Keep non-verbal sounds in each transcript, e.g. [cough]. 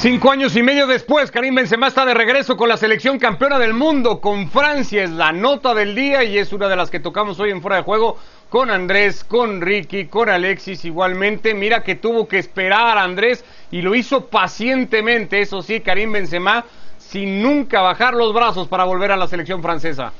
Cinco años y medio después, Karim Benzema está de regreso con la selección campeona del mundo, con Francia, es la nota del día y es una de las que tocamos hoy en Fuera de Juego con Andrés, con Ricky, con Alexis igualmente. Mira que tuvo que esperar a Andrés y lo hizo pacientemente, eso sí, Karim Benzema, sin nunca bajar los brazos para volver a la selección francesa.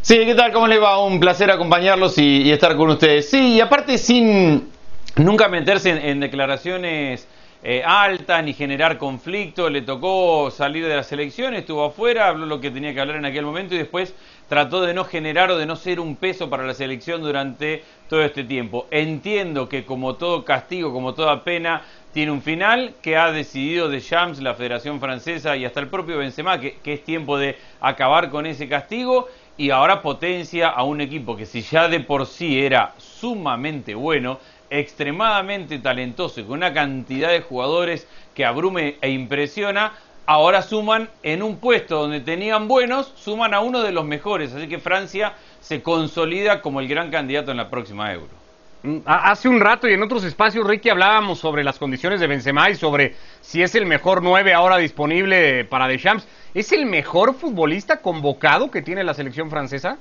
Sí, ¿qué tal? ¿Cómo les va? Un placer acompañarlos y, estar con ustedes. Sí, y aparte sin nunca meterse en declaraciones eh, alta ni generar conflicto. Le tocó salir de la selección, estuvo afuera, habló lo que tenía que hablar en aquel momento y después trató de no generar o de no ser un peso para la selección durante todo este tiempo. Entiendo que como todo castigo, como toda pena, tiene un final que ha decidido de Champs, la Federación Francesa y hasta el propio Benzema, que, que es tiempo de acabar con ese castigo y ahora potencia a un equipo que si ya de por sí era sumamente bueno, extremadamente talentoso y con una cantidad de jugadores que abrume e impresiona, ahora suman en un puesto donde tenían buenos, suman a uno de los mejores. Así que Francia se consolida como el gran candidato en la próxima Euro. Mm, hace un rato y en otros espacios, Ricky, hablábamos sobre las condiciones de Benzema y sobre si es el mejor 9 ahora disponible para Deschamps. ¿Es el mejor futbolista convocado que tiene la selección francesa?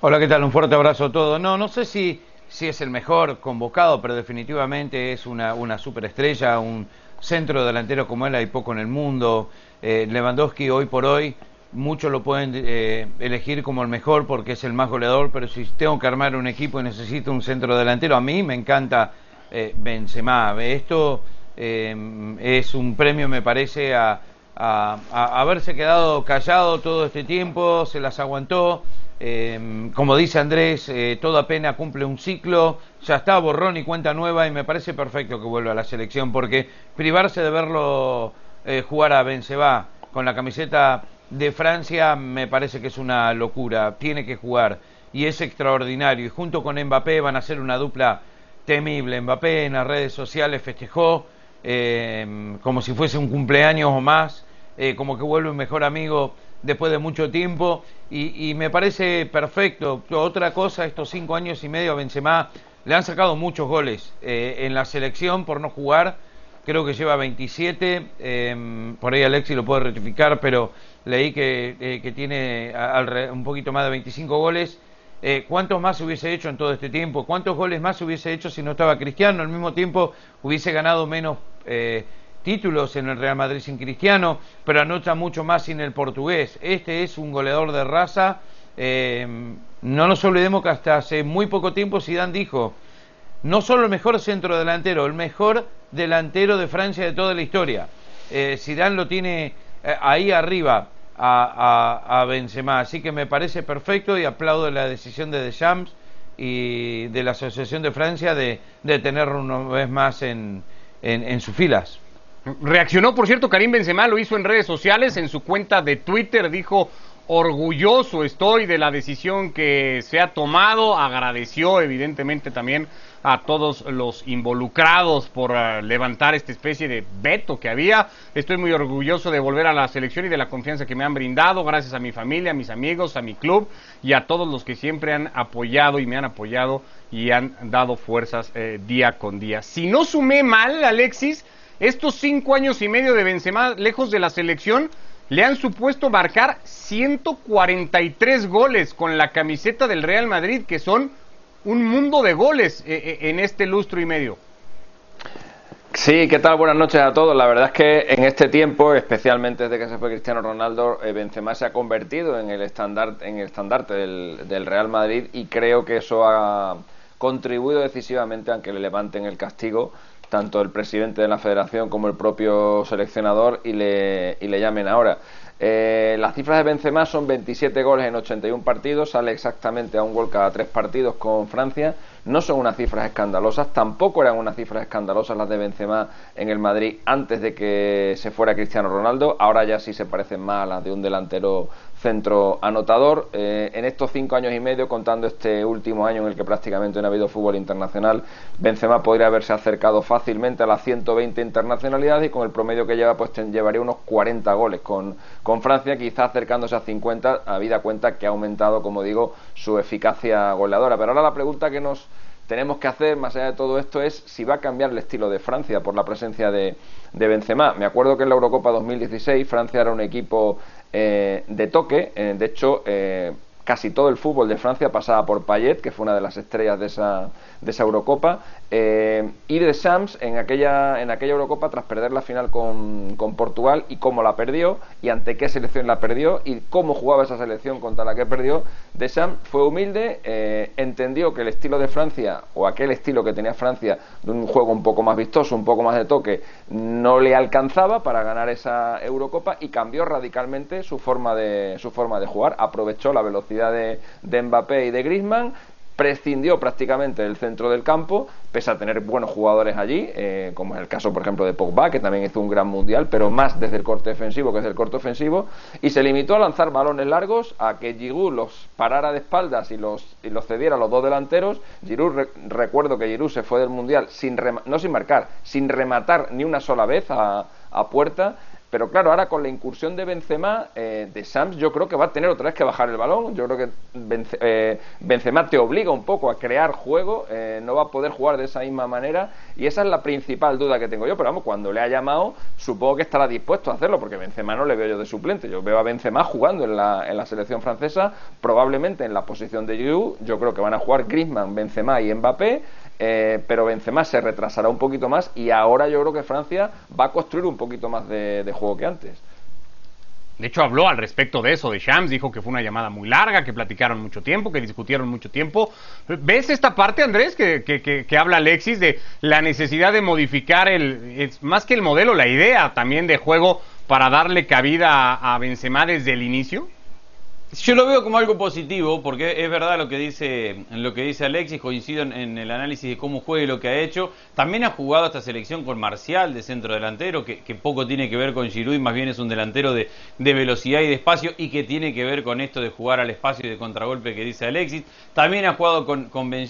Hola, ¿qué tal? Un fuerte abrazo a todos. No, no sé si si es el mejor convocado, pero definitivamente es una, una superestrella, un centro delantero como él hay poco en el mundo. Eh, Lewandowski hoy por hoy muchos lo pueden eh, elegir como el mejor porque es el más goleador, pero si tengo que armar un equipo y necesito un centro delantero, a mí me encanta eh, Benzema. Esto eh, es un premio, me parece, a, a, haberse quedado callado todo este tiempo, se las aguantó. Em, como dice Andrés, eh, toda pena cumple un ciclo, ya está borrón y cuenta nueva y me parece perfecto que vuelva a la selección porque privarse de verlo eh, jugar a Benzema con la camiseta de Francia me parece que es una locura, tiene que jugar y es extraordinario y junto con Mbappé van a ser una dupla temible. Mbappé en las redes sociales festejó em, como si fuese un cumpleaños o más, eh, como que vuelve un mejor amigo después de mucho tiempo y, me parece perfecto. Otra cosa, estos cinco años y medio a Benzema le han sacado muchos goles eh, en la selección por no jugar. Creo que lleva 27, em, por ahí Alexi lo puede rectificar, pero leí que, eh, que tiene un poquito más de 25 goles. ¿Cuántos más hubiese hecho en todo este tiempo? ¿Cuántos goles más hubiese hecho si no estaba Cristiano? Al mismo tiempo hubiese ganado menos títulos en el Real Madrid sin Cristiano, pero anota mucho más sin el portugués. Este es un goleador de raza. Eh, no nos olvidemos que hasta hace muy poco tiempo Zidane dijo, no solo el mejor centro delantero, el mejor delantero de Francia de toda la historia. Eh, Zidane lo tiene eh, ahí arriba a, a, Benzema, así que me parece perfecto y aplaudo la decisión de Deschamps y de la Asociación de Francia de, tenerlo una vez más en, en sus filas. Reaccionó, por cierto, Karim Benzema, lo hizo en redes sociales, en su cuenta de Twitter, dijo, orgulloso estoy de la decisión que se ha tomado, agradeció evidentemente también a todos los involucrados por eh, levantar esta especie de veto que había. Estoy muy orgulloso de volver a la selección y de la confianza que me han brindado, gracias a mi familia, a mis amigos, a mi club y a todos los que siempre han apoyado y me han apoyado y han dado fuerzas eh, día con día. Si no sumé mal, Alexis, estos cinco años y medio de Benzema lejos de la selección le han supuesto marcar 143 goles con la camiseta del Real Madrid, que son un mundo de goles eh, eh, en este lustro y medio. Sí, ¿qué tal? Buenas noches a todos. La verdad es que en este tiempo, especialmente desde que se fue Cristiano Ronaldo, eh, Benzema se ha convertido en el, estandarte, en el estandarte del, del, Real Madrid y creo que eso ha contribuido decisivamente a que le levanten el castigo tanto el presidente de la federación como el propio seleccionador y le, y le llamen ahora. Eh, las cifras de Benzema son 27 goles en 81 partidos, sale exactamente a un gol cada tres partidos con Francia. No son unas cifras escandalosas, tampoco eran unas cifras escandalosas las de Benzema en el Madrid antes de que se fuera Cristiano Ronaldo. Ahora ya sí se parecen más a las de un delantero centro anotador. Eh, en estos cinco años y medio, contando este último año en el que prácticamente no ha habido fútbol internacional, Benzema podría haberse acercado fácilmente a las 120 internacionalidades y con el promedio que lleva, pues llevaría unos 40 goles con, con Francia, quizás acercándose a 50, habida cuenta que ha aumentado, como digo, su eficacia goleadora. Pero ahora la pregunta que nos tenemos que hacer, más allá de todo esto, es si va a cambiar el estilo de Francia por la presencia de, de Benzema. Me acuerdo que en la Eurocopa 2016 Francia era un equipo eh, de toque, eh, de hecho casi todo el fútbol de Francia pasaba por Payet, que fue una de las estrellas de esa, de esa Eurocopa, eh, y de Sams en aquella, en aquella Eurocopa tras perder la final con, con, Portugal y cómo la perdió, y ante qué selección la perdió, y cómo jugaba esa selección contra la que perdió, de Sams fue humilde, eh, entendió que el estilo de Francia, o aquel estilo que tenía Francia, de un juego un poco más vistoso, un poco más de toque, no le alcanzaba para ganar esa Eurocopa y cambió radicalmente su forma de, su forma de jugar, aprovechó la velocidad de, de Mbappé y de Griezmann, prescindió prácticamente del centro del campo, pese a tener buenos jugadores allí, eh, como es el caso, por ejemplo, de Pogba, que también hizo un gran mundial, pero más desde el corte defensivo que desde el corte ofensivo, y se limitó a lanzar balones largos, a que Giroud los parara de espaldas y los, y los cediera a los dos delanteros. Giroud, recuerdo que Giroud se fue del mundial sin no sin marcar, sin rematar ni una sola vez a, a puerta pero claro, ahora con la incursión de Benzema, eh, de Sams, yo creo que va a tener otra vez que bajar el balón. Yo creo que eh, Benzema te obliga un poco a crear juego, eh, no va a poder jugar de esa misma manera. Y esa es la principal duda que tengo yo. Pero vamos, cuando le ha llamado, supongo que estará dispuesto a hacerlo, porque Benzema no le veo yo de suplente. Yo veo a Benzema jugando en la, en la selección francesa, probablemente en la posición de Giroud. Yo creo que van a jugar Griezmann, Benzema y Mbappé. Eh, pero Benzema se retrasará un poquito más y ahora yo creo que Francia va a construir un poquito más de, juego que antes. De hecho, habló al respecto de eso, de Shams, dijo que fue una llamada muy larga, que platicaron mucho tiempo, que discutieron mucho tiempo. ¿Ves esta parte, Andrés, que, que, habla Alexis de la necesidad de modificar el, más que el modelo, la idea también de juego para darle cabida a Benzema desde el inicio? Yo lo veo como algo positivo, porque es verdad lo que dice, lo que dice Alexis, coincido en, el análisis de cómo juega y lo que ha hecho. También ha jugado esta selección con Marcial de centro delantero, que, poco tiene que ver con Giroud, más bien es un delantero de, velocidad y de espacio, y que tiene que ver con esto de jugar al espacio y de contragolpe que dice Alexis. También ha jugado con, con Ben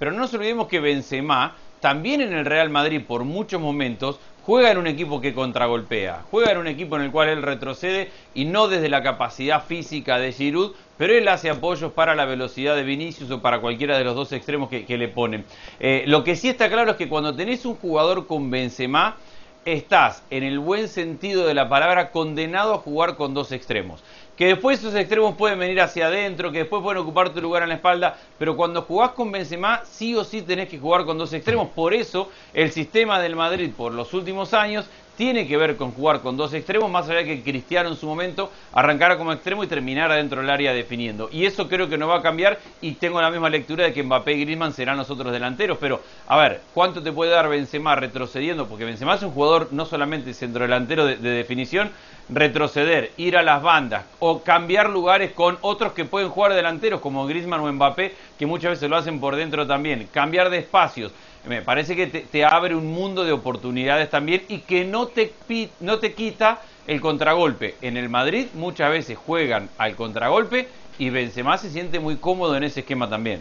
pero no nos olvidemos que Benzema también en el Real Madrid por muchos momentos juega en un equipo que contragolpea, juega en un equipo en el cual él retrocede y no desde la capacidad física de Giroud, pero él hace apoyos para la velocidad de Vinicius o para cualquiera de los dos extremos que, le ponen. Eh, lo que sí está claro es que cuando tenés un jugador con Benzema, estás, en el buen sentido de la palabra, condenado a jugar con dos extremos que después esos extremos pueden venir hacia adentro, que después pueden ocupar tu lugar en la espalda, pero cuando jugás con Benzema sí o sí tenés que jugar con dos extremos, por eso el sistema del Madrid por los últimos años tiene que ver con jugar con dos extremos, más allá que Cristiano en su momento arrancara como extremo y terminara dentro del área definiendo. Y eso creo que no va a cambiar y tengo la misma lectura de que Mbappé y Griezmann serán los otros delanteros, pero a ver, ¿cuánto te puede dar Benzema retrocediendo? Porque Benzema es un jugador no solamente centrodelantero de, de definición, retroceder, ir a las bandas o cambiar lugares con otros que pueden jugar delanteros como Griezmann o Mbappé, que muchas veces lo hacen por dentro también, cambiar de espacios me parece que te, abre un mundo de oportunidades también y que no te, no te quita el contragolpe. En el Madrid muchas veces juegan al contragolpe y Benzema se siente muy cómodo en ese esquema también.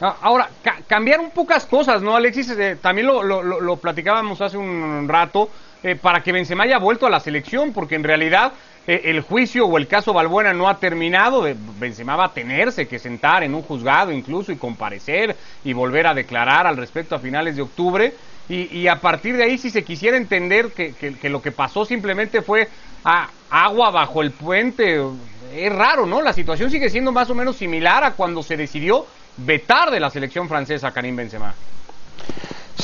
Ah, ahora, cambiaron pocas cosas, ¿no, Alexis? Eh, también lo, lo, platicábamos hace un rato, eh, para que Benzema haya vuelto a la selección, porque en realidad eh, el juicio o el caso Balbuena no ha terminado, Benzema va a tenerse que sentar en un juzgado incluso y comparecer y volver a declarar al respecto a finales de octubre. Y, a partir de ahí, si se quisiera entender que, lo que pasó simplemente fue agua bajo el puente, es raro, ¿no? La situación sigue siendo más o menos similar a cuando se decidió vetar de la selección francesa a Karim Benzema.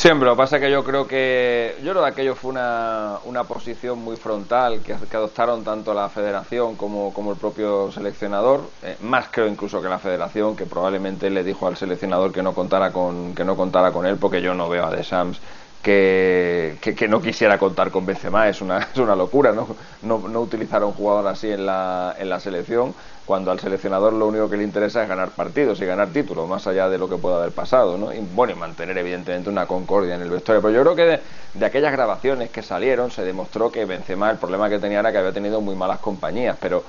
Siempre, lo que pasa es que yo creo que yo creo que aquello fue una, una posición muy frontal que, adoptaron tanto la federación como, como el propio seleccionador, eh, más creo incluso que la federación, que probablemente le dijo al seleccionador que no contara con, que no contara con él, porque yo no veo a Deschamps que, no quisiera contar con Benzema, es una, [laughs] es una locura, ¿no? No, no utilizar a un jugador así en la, en la selección cuando al seleccionador lo único que le interesa es ganar partidos y ganar títulos, más allá de lo que pueda haber pasado, ¿no? Y bueno, y mantener evidentemente una concordia en el vestuario. Pero yo creo que de, aquellas grabaciones que salieron se demostró que Benzema el problema que tenía era que había tenido muy malas compañías, pero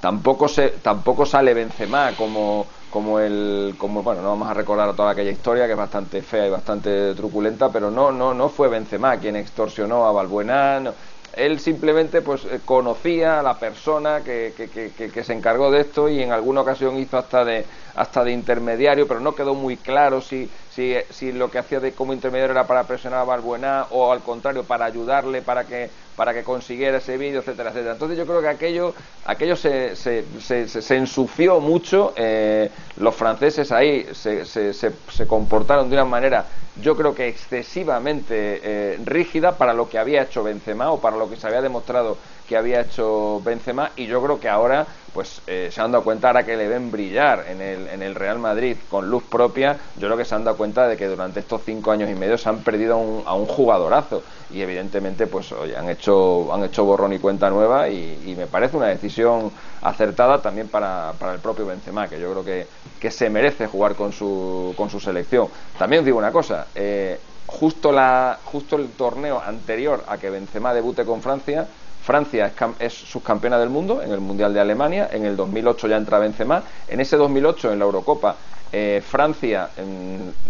tampoco se tampoco sale Benzema como como el como bueno no vamos a recordar toda aquella historia que es bastante fea y bastante truculenta pero no no no fue Benzema quien extorsionó a Balbuena él simplemente pues eh, conocía a la persona que, que, se encargó de esto y en alguna ocasión hizo hasta de hasta de intermediario pero no quedó muy claro si, si, si lo que hacía de como intermediario era para presionar a Balbuena o al contrario para ayudarle para que para que consiguiera ese vídeo, etcétera, etcétera. Entonces yo creo que aquello, aquello se, se, se, se ensució mucho, eh, los franceses ahí se, comportaron de una manera, yo creo que excesivamente eh, rígida para lo que había hecho Benzema o para lo que se había demostrado que había hecho Benzema y yo creo que ahora pues eh, se han dado cuenta ahora que le ven brillar en el, en el Real Madrid con luz propia yo creo que se han dado cuenta de que durante estos cinco años y medio se han perdido un, a un jugadorazo. Y evidentemente pues oye, han hecho han hecho borrón y cuenta nueva y, me parece una decisión acertada también para, para, el propio Benzema que yo creo que, que se merece jugar con su, con su selección. También os digo una cosa eh, justo la justo el torneo anterior a que Benzema debute con Francia Francia es, subcampeona del mundo en el Mundial de Alemania, en el 2008 ya entra Benzema, en ese 2008 en la Eurocopa eh, Francia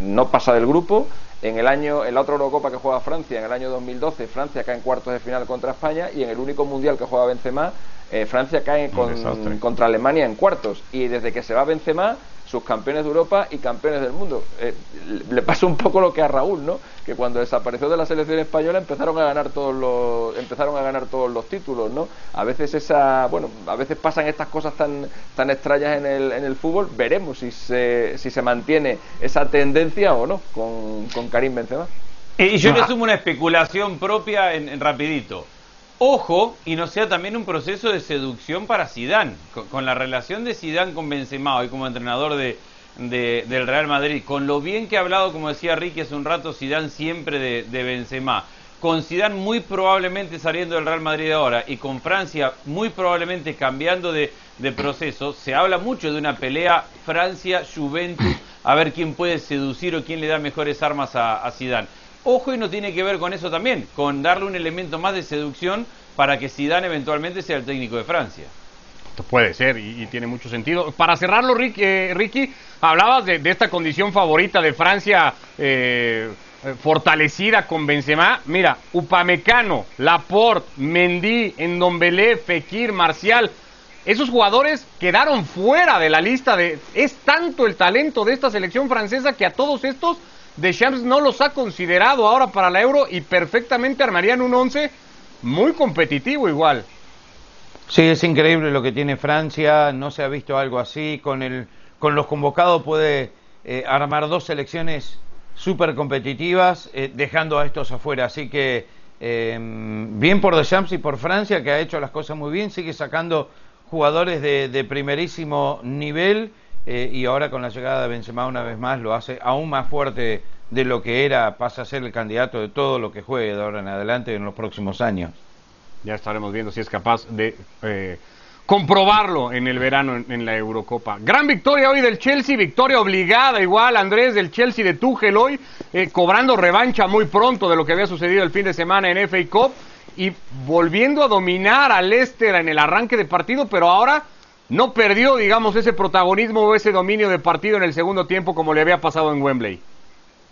no pasa del grupo, en el año en la otra Eurocopa que juega Francia, en el año 2012 Francia cae en cuartos de final contra España y en el único Mundial que juega Benzema eh, Francia cae contra Alemania en cuartos. Y desde que se va Benzema sus campeones de Europa y campeones del mundo. Eh, le pasa un poco lo que a Raúl, ¿no? Que cuando desapareció de la selección española empezaron a ganar todos los empezaron a ganar todos los títulos, ¿no? A veces esa, bueno, a veces pasan estas cosas tan tan extrañas en el, en el fútbol. Veremos si se si se mantiene esa tendencia o no con, con Karim Benzema. Y yo le sumo una especulación propia en rapidito. Ojo, y no sea también un proceso de seducción para Sidán, con, la relación de Sidán con Benzema hoy como entrenador de, del Real Madrid, con lo bien que ha hablado, como decía Ricky hace un rato, Sidán siempre de, de Benzema, con Sidán muy probablemente saliendo del Real Madrid ahora y con Francia muy probablemente cambiando de, proceso, se habla mucho de una pelea Francia-Juventus, a ver quién puede seducir o quién le da mejores armas a, Zidane. Ojo y no tiene que ver con eso también, con darle un elemento más de seducción para que Zidane eventualmente sea el técnico de Francia. Esto puede ser y, tiene mucho sentido. Para cerrarlo, Ricky, eh, Ricky hablabas de, esta condición favorita de Francia eh, fortalecida con Benzema. Mira, Upamecano, Laporte, Mendy, Endombele, Fekir, Marcial. Esos jugadores quedaron fuera de la lista de... Es tanto el talento de esta selección francesa que a todos estos Deschamps no los ha considerado ahora para la Euro y perfectamente armarían un 11 muy competitivo igual. Sí, es increíble lo que tiene Francia, no se ha visto algo así, con, el, con los convocados puede eh, armar dos selecciones súper competitivas, eh, dejando a estos afuera, así que em, bien por Deschamps y por Francia, que ha hecho las cosas muy bien, sigue sacando jugadores de, de primerísimo nivel eh, y ahora con la llegada de Benzema una vez más lo hace aún más fuerte de lo que era, pasa a ser el candidato de todo lo que juegue de ahora en adelante en los próximos años. Ya estaremos viendo si es capaz de eh, comprobarlo en el verano en, la Eurocopa. Gran victoria hoy del Chelsea, victoria obligada igual, Andrés, del Chelsea de Tuchel hoy, eh, cobrando revancha muy pronto de lo que había sucedido el fin de semana en FA Cup y volviendo a dominar al Leicester en el arranque de partido, pero ahora no perdió, digamos, ese protagonismo o ese dominio de partido en el segundo tiempo como le había pasado en Wembley.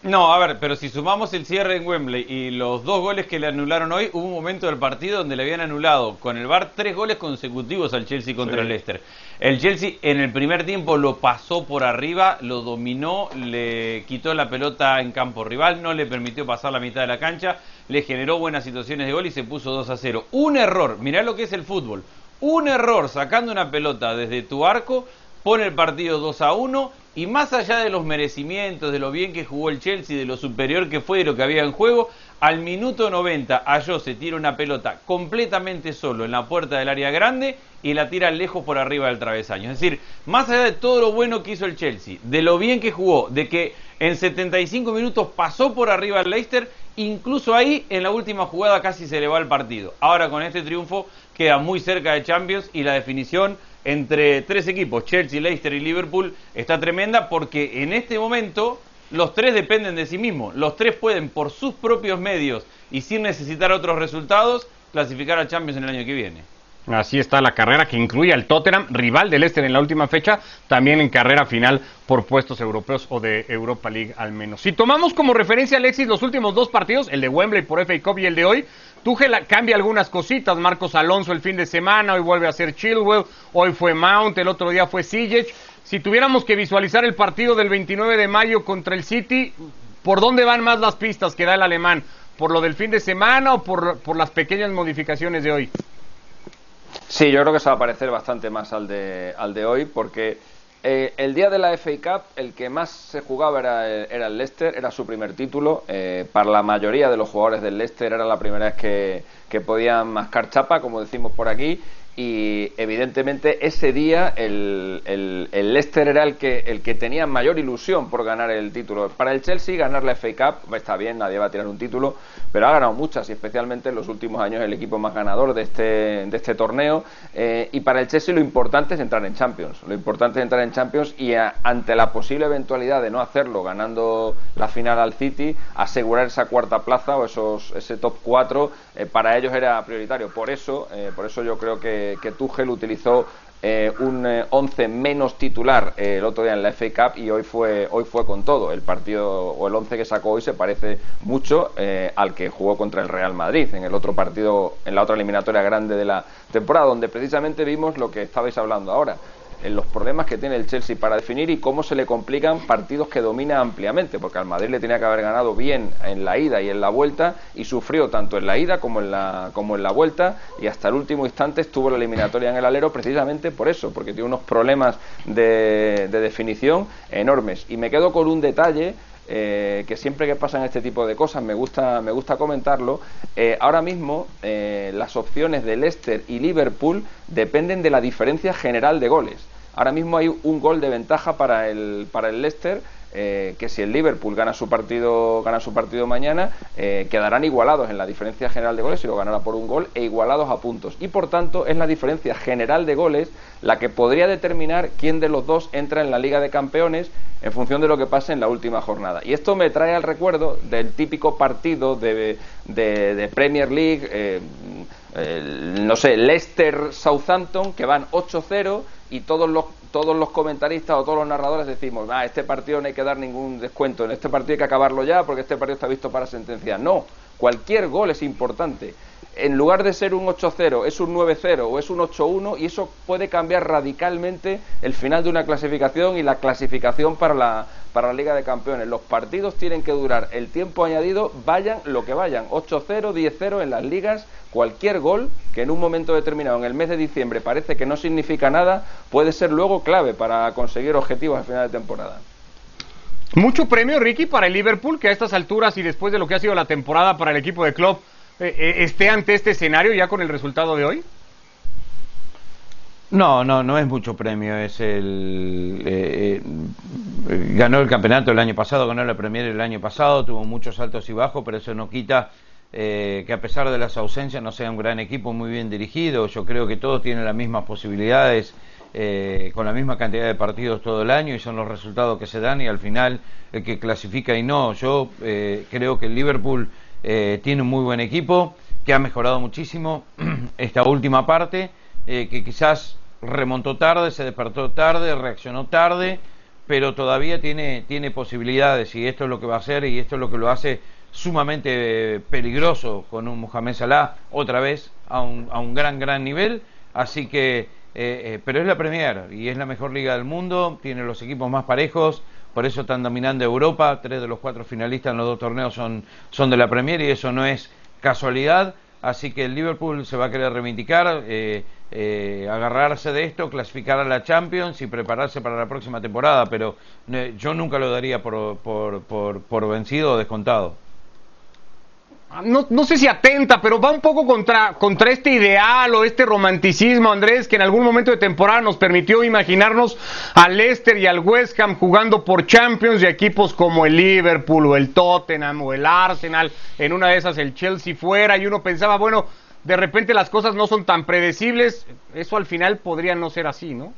No, a ver, pero si sumamos el cierre en Wembley y los dos goles que le anularon hoy, hubo un momento del partido donde le habían anulado con el VAR tres goles consecutivos al Chelsea contra el Leicester. El Chelsea en el primer tiempo lo pasó por arriba, lo dominó, le quitó la pelota en campo rival, no le permitió pasar la mitad de la cancha, le generó buenas situaciones de gol y se puso 2 a 0. Un error, mirá lo que es el fútbol un error sacando una pelota desde tu arco pone el partido 2 a 1 y más allá de los merecimientos, de lo bien que jugó el Chelsea, de lo superior que fue, de lo que había en juego, al minuto 90 Ayo se tira una pelota completamente solo en la puerta del área grande y la tira lejos por arriba del travesaño. Es decir, más allá de todo lo bueno que hizo el Chelsea, de lo bien que jugó, de que en 75 minutos pasó por arriba al Leicester, incluso ahí en la última jugada casi se le va el partido. Ahora con este triunfo queda muy cerca de Champions y la definición entre tres equipos, Chelsea, Leicester y Liverpool, está tremenda porque en este momento los tres dependen de sí mismos. Los tres pueden por sus propios medios y sin necesitar otros resultados clasificar a Champions en el año que viene. Así está la carrera que incluye al Tottenham, rival del Leicester en la última fecha, también en carrera final por puestos europeos o de Europa League al menos. Si tomamos como referencia, Alexis, los últimos dos partidos, el de Wembley por FA Cup y el de hoy, Tuchel cambia algunas cositas. Marcos Alonso el fin de semana, hoy vuelve a ser Chilwell, hoy fue Mount, el otro día fue Sijic. si tuviéramos que visualizar el partido del 29 de mayo contra el City, ¿por dónde van más las pistas que da el alemán? ¿Por lo del fin de semana o por, por las pequeñas modificaciones de hoy? Sí, yo creo que se va a parecer bastante más al de, al de hoy, porque eh, el día de la FA Cup, el que más se jugaba era, era el Leicester, era su primer título. Eh, para la mayoría de los jugadores del Leicester era la primera vez que podían mascar chapa, como decimos por aquí y evidentemente ese día el, el, Leicester era el que, el que tenía mayor ilusión por ganar el título. Para el Chelsea ganar la FA Cup está bien, nadie va a tirar un título, pero ha ganado muchas y especialmente en los últimos años el equipo más ganador de este, de este torneo. Eh, y para el Chelsea lo importante es entrar en Champions. Lo importante es entrar en Champions y ante la posible eventualidad de no hacerlo ganando la final al City, asegurar esa cuarta plaza o esos, ese top 4 eh, para ellos era prioritario. Por eso, eh, por eso yo creo que que, Tuchel utilizó eh, un 11 eh, menos titular eh, el otro día en la FA Cup y hoy fue hoy fue con todo. El partido o el 11 que sacó hoy se parece mucho al que jugó contra el Real Madrid en el otro partido, en la otra eliminatoria grande de la temporada, donde precisamente vimos lo que estabais hablando ahora en los problemas que tiene el Chelsea para definir y cómo se le complican partidos que domina ampliamente, porque al Madrid le tenía que haber ganado bien en la ida y en la vuelta y sufrió tanto en la ida como en la, como en la vuelta y hasta el último instante estuvo la eliminatoria en el alero precisamente por eso, porque tiene unos problemas de, definición enormes. Y me quedo con un detalle eh, que siempre que pasan este tipo de cosas me gusta, me gusta comentarlo. Eh, ahora mismo eh, las opciones de Leicester y Liverpool dependen de la diferencia general de goles. Ahora mismo hay un gol de ventaja para el, para el Leicester eh, que si el Liverpool gana su partido gana su partido mañana eh, quedarán igualados en la diferencia general de goles si lo ganara por un gol e igualados a puntos. Y por tanto es la diferencia general de goles la que podría determinar quién de los dos entra en la Liga de Campeones en función de lo que pase en la última jornada. Y esto me trae al recuerdo del típico partido de, de, Premier League eh, no sé Leicester Southampton que van 8-0 y todos los todos los comentaristas o todos los narradores decimos, ah, este partido no hay que dar ningún descuento, en este partido hay que acabarlo ya porque este partido está visto para sentencia. No, cualquier gol es importante. En lugar de ser un 8-0, es un 9-0 o es un 8-1 y eso puede cambiar radicalmente el final de una clasificación y la clasificación para la, para la Liga de Campeones. Los partidos tienen que durar el tiempo añadido, vayan lo que vayan, 8-0, 10-0 en las ligas cualquier gol que en un momento determinado, en el mes de diciembre, parece que no significa nada, puede ser luego clave para conseguir objetivos al final de temporada. Mucho premio, Ricky, para el Liverpool, que a estas alturas y después de lo que ha sido la temporada para el equipo de club, eh, eh, esté ante este escenario ya con el resultado de hoy. No, no, no es mucho premio. Es el eh, ganó el campeonato el año pasado, ganó la Premier el año pasado, tuvo muchos altos y bajos, pero eso no quita eh, que a pesar de las ausencias no sea un gran equipo muy bien dirigido. Yo creo que todos tienen las mismas posibilidades, eh, con la misma cantidad de partidos todo el año y son los resultados que se dan y al final el que clasifica y no. Yo eh, creo que el Liverpool tiene un muy buen equipo, que ha mejorado muchísimo [clears throat] esta última parte, que quizás remontó tarde, se despertó tarde, reaccionó tarde, pero todavía tiene, tiene posibilidades y esto es lo que va a hacer y esto es lo que lo hace sumamente peligroso con un Mohamed Salah otra vez a un, a un gran, gran nivel. Así que, eh, eh, pero es la Premier y es la mejor liga del mundo, tiene los equipos más parejos, por eso están dominando Europa. Tres de los cuatro finalistas en los dos torneos son, son de la Premier y eso no es casualidad. Así que el Liverpool se va a querer reivindicar, eh, agarrarse de esto, clasificar a la Champions y prepararse para la próxima temporada. Pero yo nunca lo daría por, por, por, por vencido o descontado no, no, sé si atenta, pero va un poco contra, contra este ideal o este romanticismo, Andrés, que en algún momento de temporada nos permitió imaginarnos al Leicester y al West Ham jugando por Champions y equipos como el Liverpool o el Tottenham o el Arsenal, en una de esas el Chelsea fuera, y uno pensaba, bueno, de repente las cosas no son tan predecibles, eso al final podría no ser así, ¿no?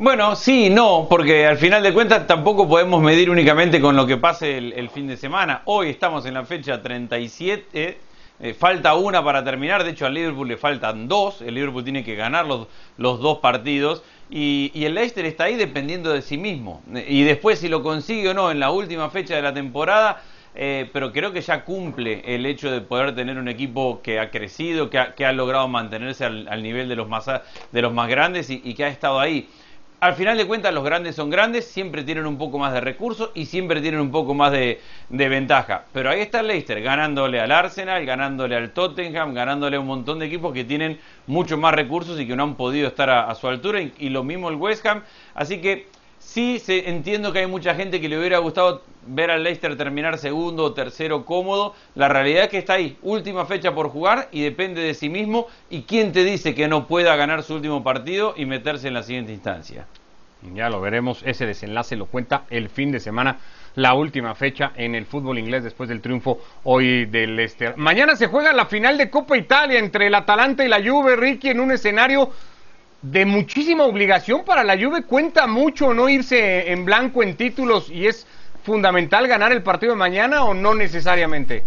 Bueno, sí, no, porque al final de cuentas tampoco podemos medir únicamente con lo que pase el, fin de semana. Hoy estamos en la fecha 37, eh, falta una para terminar, de hecho al Liverpool le faltan dos, el Liverpool tiene que ganar los, los dos partidos y, el Leicester está ahí dependiendo de sí mismo. Y después si lo consigue o no en la última fecha de la temporada, eh, pero creo que ya cumple el hecho de poder tener un equipo que ha crecido, que ha, logrado mantenerse al, nivel de los más, de los más grandes y que ha estado ahí al final de cuentas los grandes son grandes, siempre tienen un poco más de recursos y siempre tienen un poco más de, ventaja. Pero ahí está Leicester ganándole al Arsenal, ganándole al Tottenham, ganándole a un montón de equipos que tienen mucho más recursos y que no han podido estar a, su altura. y, lo mismo el West Ham. Así que Sí, se, entiendo que hay mucha gente que le hubiera gustado ver al Leicester terminar segundo o tercero cómodo. La realidad es que está ahí, última fecha por jugar y depende de sí mismo. ¿Y quién te dice que no pueda ganar su último partido y meterse en la siguiente instancia? Ya lo veremos, ese desenlace lo cuenta el fin de semana, la última fecha en el fútbol inglés después del triunfo hoy del Leicester. Mañana se juega la final de Copa Italia entre el Atalanta y la Juve, Ricky, en un escenario de muchísima obligación para la Juve. Cuenta mucho no irse en blanco en títulos y es fundamental ganar el partido de mañana o no necesariamente.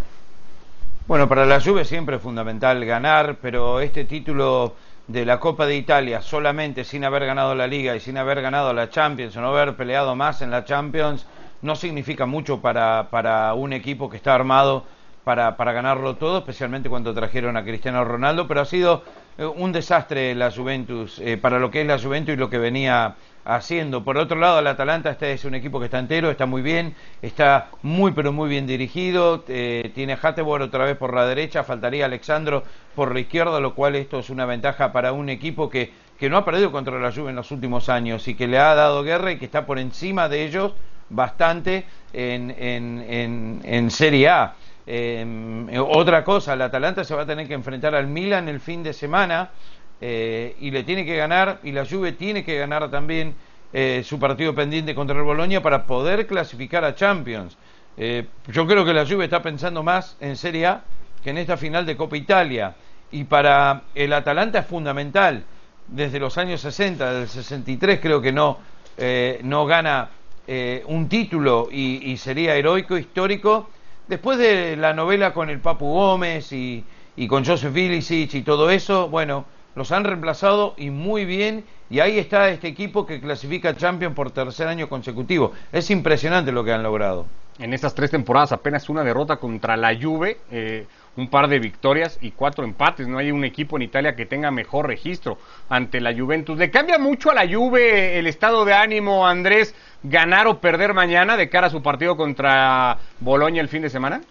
Bueno, para la Juve siempre es fundamental ganar, pero este título de la Copa de Italia solamente sin haber ganado la Liga y sin haber ganado la Champions o no haber peleado más en la Champions no significa mucho para, para un equipo que está armado para, para ganarlo todo, especialmente cuando trajeron a Cristiano Ronaldo, pero ha sido eh, un desastre la Juventus, eh, para lo que es la Juventus y lo que venía haciendo. Por otro lado, el Atalanta este es un equipo que está entero, está muy bien, está muy pero muy bien dirigido, eh, tiene Hattebor otra vez por la derecha, faltaría Alexandro por la izquierda, lo cual esto es una ventaja para un equipo que, que no ha perdido contra la Juve en los últimos años y que le ha dado guerra y que está por encima de ellos bastante en, en, en, en Serie A. Em, otra cosa, el Atalanta se va a tener que enfrentar al Milan el fin de semana eh, y le tiene que ganar, y la Juve tiene que ganar también eh, su partido pendiente contra el Bolonia para poder clasificar a Champions. Eh, yo creo que la Juve está pensando más en Serie A que en esta final de Copa Italia. Y para el Atalanta es fundamental. Desde los años 60, del 63 creo que no, no gana un título y, y sería heroico, histórico después de la novela con el Papu Gómez y, con Joseph Ilicic y todo eso, bueno, los han reemplazado y muy bien. Y ahí está este equipo que clasifica Champions por tercer año consecutivo. Es impresionante lo que han logrado. En estas tres temporadas apenas una derrota contra la Juve. Eh, un par de victorias y cuatro empates. No hay un equipo en Italia que tenga mejor registro ante la Juventus. ¿Le cambia mucho a la Juve el estado de ánimo, Andrés, ganar o perder mañana de cara a su partido contra Boloña el fin de semana?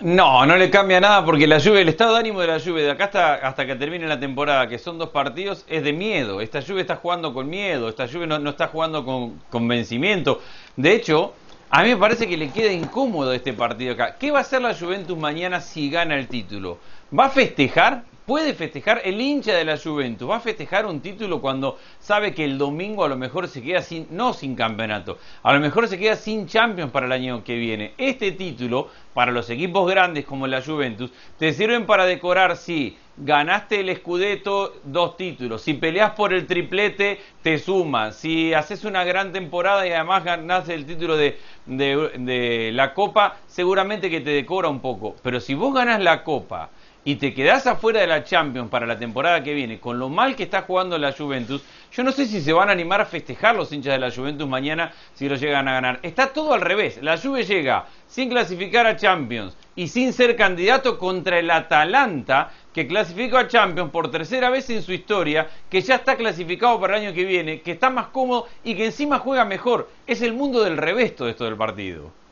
No, no le cambia nada porque la Juve, el estado de ánimo de la Juve de acá hasta, hasta que termine la temporada, que son dos partidos, es de miedo. Esta Juve está jugando con miedo, esta Juve no, no está jugando con convencimiento. De hecho, a mí me parece que le queda incómodo este partido acá. ¿Qué va a hacer la Juventus mañana si gana el título? ¿Va a festejar? ¿Puede festejar el hincha de la Juventus? ¿Va a festejar un título cuando sabe que el domingo a lo mejor se queda sin, no sin campeonato, a lo mejor se queda sin Champions para el año que viene? Este título, para los equipos grandes como la Juventus, te sirven para decorar, sí, ganaste el Scudetto, dos títulos. Si peleas por el triplete, te suma. Si haces una gran temporada y además ganaste el título de, de, la Copa, seguramente que te decora un poco. Pero si vos ganas la Copa y te quedás afuera de la Champions para la temporada que viene, con lo mal que está jugando la Juventus, yo no sé si se van a animar a festejar los hinchas de la Juventus mañana si lo llegan a ganar. Está todo al revés. La Juve llega sin clasificar a Champions y sin ser candidato contra el Atalanta, que clasificó a Champions por tercera vez en su historia, que ya está clasificado para el año que viene, que está más cómodo y que encima juega mejor. Es el mundo del revés todo esto del partido.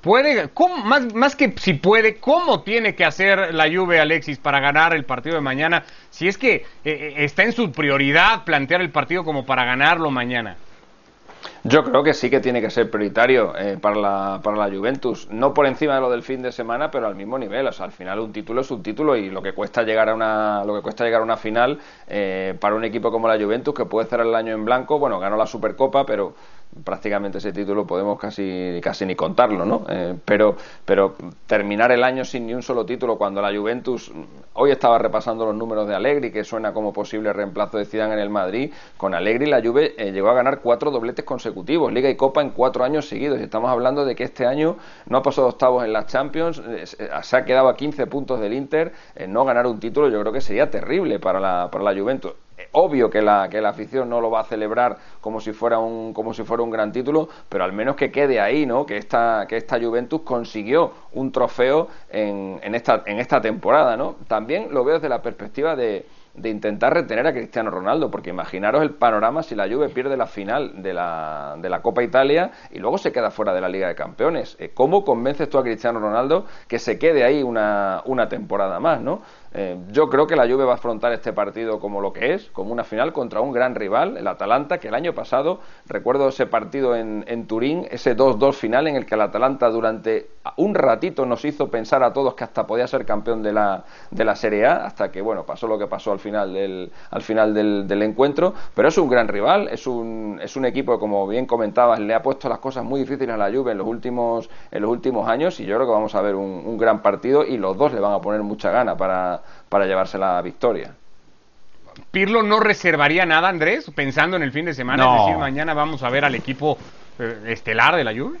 Puede, más, más que si puede, ¿cómo tiene que hacer la Juve Alexis para ganar el partido de mañana? Si es que eh, eh, está en su prioridad plantear el partido como para ganarlo mañana. Yo creo que sí que tiene que ser prioritario eh, para, la, para la Juventus. No por encima de lo del fin de semana, pero al mismo nivel. O sea, al final un título es un título y lo que cuesta llegar a una, lo que cuesta llegar a una final eh, para un equipo como la Juventus, que puede cerrar el año en blanco, bueno, ganó la Supercopa, pero prácticamente ese título podemos casi, casi ni contarlo, ¿no? Eh, pero, pero terminar el año sin ni un solo título cuando la Juventus, hoy estaba repasando los números de Allegri, que suena como posible reemplazo de Zidane en el Madrid, con Allegri la Juve eh, llegó a ganar cuatro dobletes consecutivos, Liga y Copa en cuatro años seguidos, y estamos hablando de que este año no ha pasado octavos en las Champions, eh, se ha quedado a 15 puntos del Inter, no ganar un título yo creo que sería terrible para la, para la Juventus obvio que la, que la afición no lo va a celebrar como si fuera un, como si fuera un gran título, pero al menos que quede ahí, ¿no? Que esta, que esta Juventus consiguió un trofeo en, en, esta, en esta temporada, ¿no? También lo veo desde la perspectiva de, de intentar retener a Cristiano Ronaldo, porque imaginaros el panorama si la Juve pierde la final de la, de la Copa Italia y luego se queda fuera de la Liga de Campeones. Eh, ¿Cómo convences tú a Cristiano Ronaldo que se quede ahí una, una temporada más, no? Eh, yo creo que la Juve va a afrontar este partido como lo que es, como una final contra un gran rival, el Atalanta, que el año pasado, recuerdo ese partido en, en Turín, ese 2-2 final en el que el Atalanta durante un ratito nos hizo pensar a todos que hasta podía ser campeón de la, de la Serie A, hasta que bueno, pasó lo que pasó al final del, al final del, encuentro, pero es un gran rival, es un, es un equipo que como bien comentabas, le ha puesto las cosas muy difíciles a la Juve en los últimos, en los últimos años y yo creo que vamos a ver un, un gran partido y los dos le van a poner mucha gana para para, llevarse la victoria. ¿Pirlo no reservaría nada, Andrés, pensando en el fin de semana? Es decir, mañana vamos a ver al equipo eh, estelar de la Juve.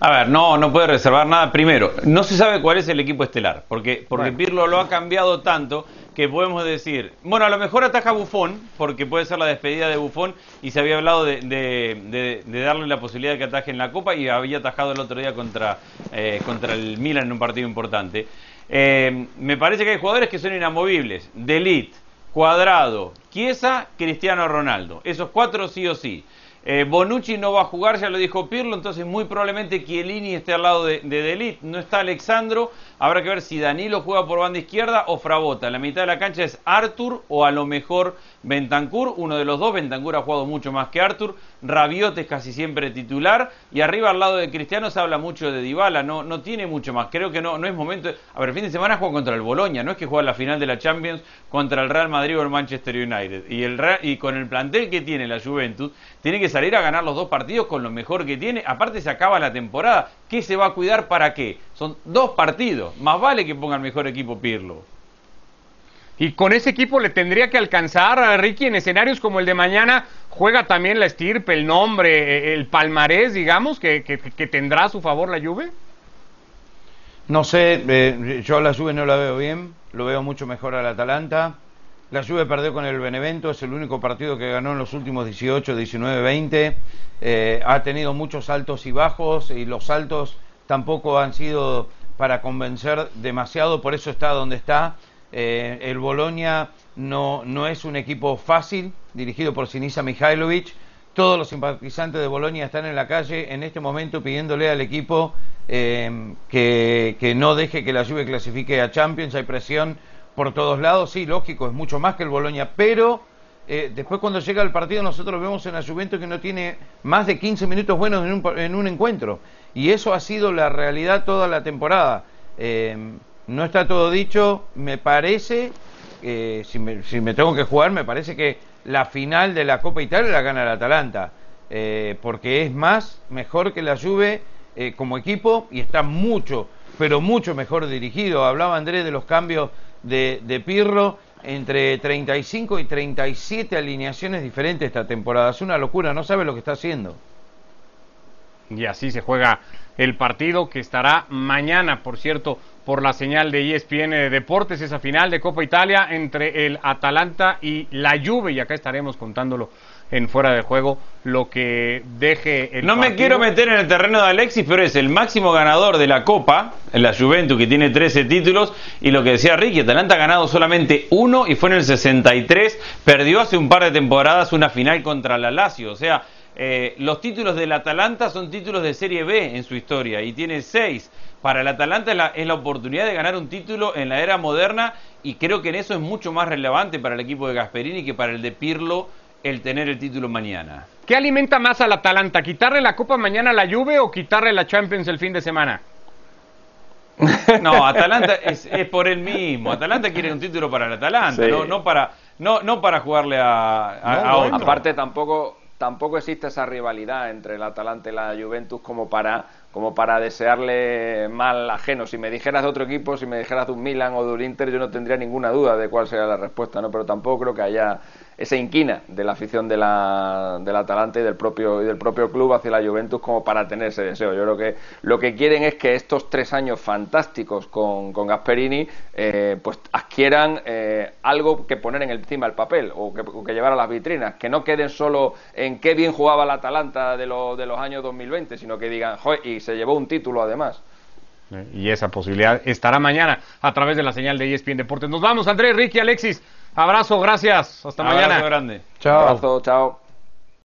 A ver, no, no puede reservar nada. Primero, no se sabe cuál es el equipo estelar, porque, porque Pirlo lo ha cambiado tanto que podemos decir, bueno, a lo mejor ataja Bufón, porque puede ser la despedida de Bufón, y se había hablado de, darle la posibilidad de que ataje en la Copa, y había atajado el otro día contra, eh, contra el Milan en un partido importante. Eh, me parece que hay jugadores que son inamovibles. Delit, Cuadrado, Chiesa, Cristiano Ronaldo. Esos cuatro sí o sí. Eh, Bonucci no va a jugar, ya lo dijo Pirlo, entonces muy probablemente Chiellini esté al lado de, de Delit. No está Alexandro, habrá que ver si Danilo juega por banda izquierda o Frabota. La mitad de la cancha es Artur o a lo mejor Bentancur, uno de los dos. Bentancur ha jugado mucho más que Artur. Rabiot es casi siempre titular. Y arriba al lado de Cristiano se habla mucho de Dybala. No, no tiene mucho más. Creo que no, no es momento. A ver, fin de semana juega contra el Boloña. No es que juega la final de la Champions contra el Real Madrid o el Manchester United. Y, el y con el plantel que tiene la Juventus, tiene que salir a ganar los dos partidos con lo mejor que tiene. Aparte se acaba la temporada. ¿Qué se va a cuidar para qué? Son dos partidos. Más vale que ponga el mejor equipo Pirlo. Y con ese equipo le tendría que alcanzar a Ricky en escenarios como el de mañana. Juega también la estirpe, el nombre, el palmarés, digamos, que, tendrá a su favor la Juve. No sé, eh, yo a la Juve no la veo bien, lo veo mucho mejor al Atalanta. La Juve perdió con el Benevento, es el único partido que ganó en los últimos 18, 19, 20. ha tenido muchos altos y bajos y los altos tampoco han sido para convencer demasiado, por eso está donde está. Eh, el Bolonia no, no es un equipo fácil, dirigido por Sinisa Mihailovic. Todos los simpatizantes de Bolonia están en la calle en este momento pidiéndole al equipo eh, que, que, no deje que la Juve clasifique a Champions. Hay presión por todos lados. Sí, lógico, es mucho más que el Bolonia, pero eh, después cuando llega el partido nosotros vemos en la Juventus que no tiene más de 15 minutos buenos en un, en un encuentro. Y eso ha sido la realidad toda la temporada. No está todo dicho, me parece, eh, si, me, si, me, tengo que jugar, me parece que la final de la Copa Italia la gana el Atalanta, eh, porque es más, mejor que la Juve eh, como equipo y está mucho, pero mucho mejor dirigido. Hablaba Andrés de los cambios de, de Pirro, entre 35 y 37 alineaciones diferentes esta temporada. Es una locura, no sabe lo que está haciendo. Y así se juega el partido que estará mañana, por cierto, por la señal de ESPN Deportes, esa final de Copa Italia entre el Atalanta y la Juve. Y acá estaremos contándolo en fuera de juego lo que deje el No me quiero meter en el terreno de Alexis, pero es el máximo ganador de la Copa, la Juventus, que tiene 13 títulos, y lo que decía Ricky, Atalanta ha ganado solamente uno y fue en el 63, perdió hace un par de temporadas una final contra la Lazio, o sea, eh, los títulos del Atalanta son títulos de Serie B en su historia y tiene seis. Para el Atalanta es la, oportunidad de ganar un título en la era moderna y creo que en eso es mucho más relevante para el equipo de Gasperini que para el de Pirlo el tener el título mañana. ¿Qué alimenta más al Atalanta? ¿Quitarle la Copa mañana a la Juve o quitarle la Champions el fin de semana? [laughs] [laughs] No, Atalanta es, por él mismo. Atalanta quiere un título para el Atalanta, no, para no, no para jugarle a, a, Aparte tampoco tampoco existe esa rivalidad entre el Atalanta y la Juventus como para como para desearle mal ajeno. Si me dijeras de otro equipo, si me dijeras de un Milan o de un Inter, yo no tendría ninguna duda de cuál sería la respuesta, ¿no? Pero tampoco creo que haya esa inquina de la afición de la, del Atalanta y del propio y del propio club hacia la Juventus como para tener ese deseo. Yo creo que lo que quieren es que estos tres años fantásticos con, con Gasperini eh, pues adquieran eh, algo que poner en encima del papel o que, llevar a las vitrinas, que no queden solo en qué bien jugaba el Atalanta de, de los años 2020, sino que digan, joder, y se llevó un título además. Y esa posibilidad estará mañana a través de la señal de ESPN Deportes. Nos vamos, Andrés, Ricky, Alexis. Abrazo, gracias. Hasta Abrazo mañana. grande. Chao. Abrazo, chao.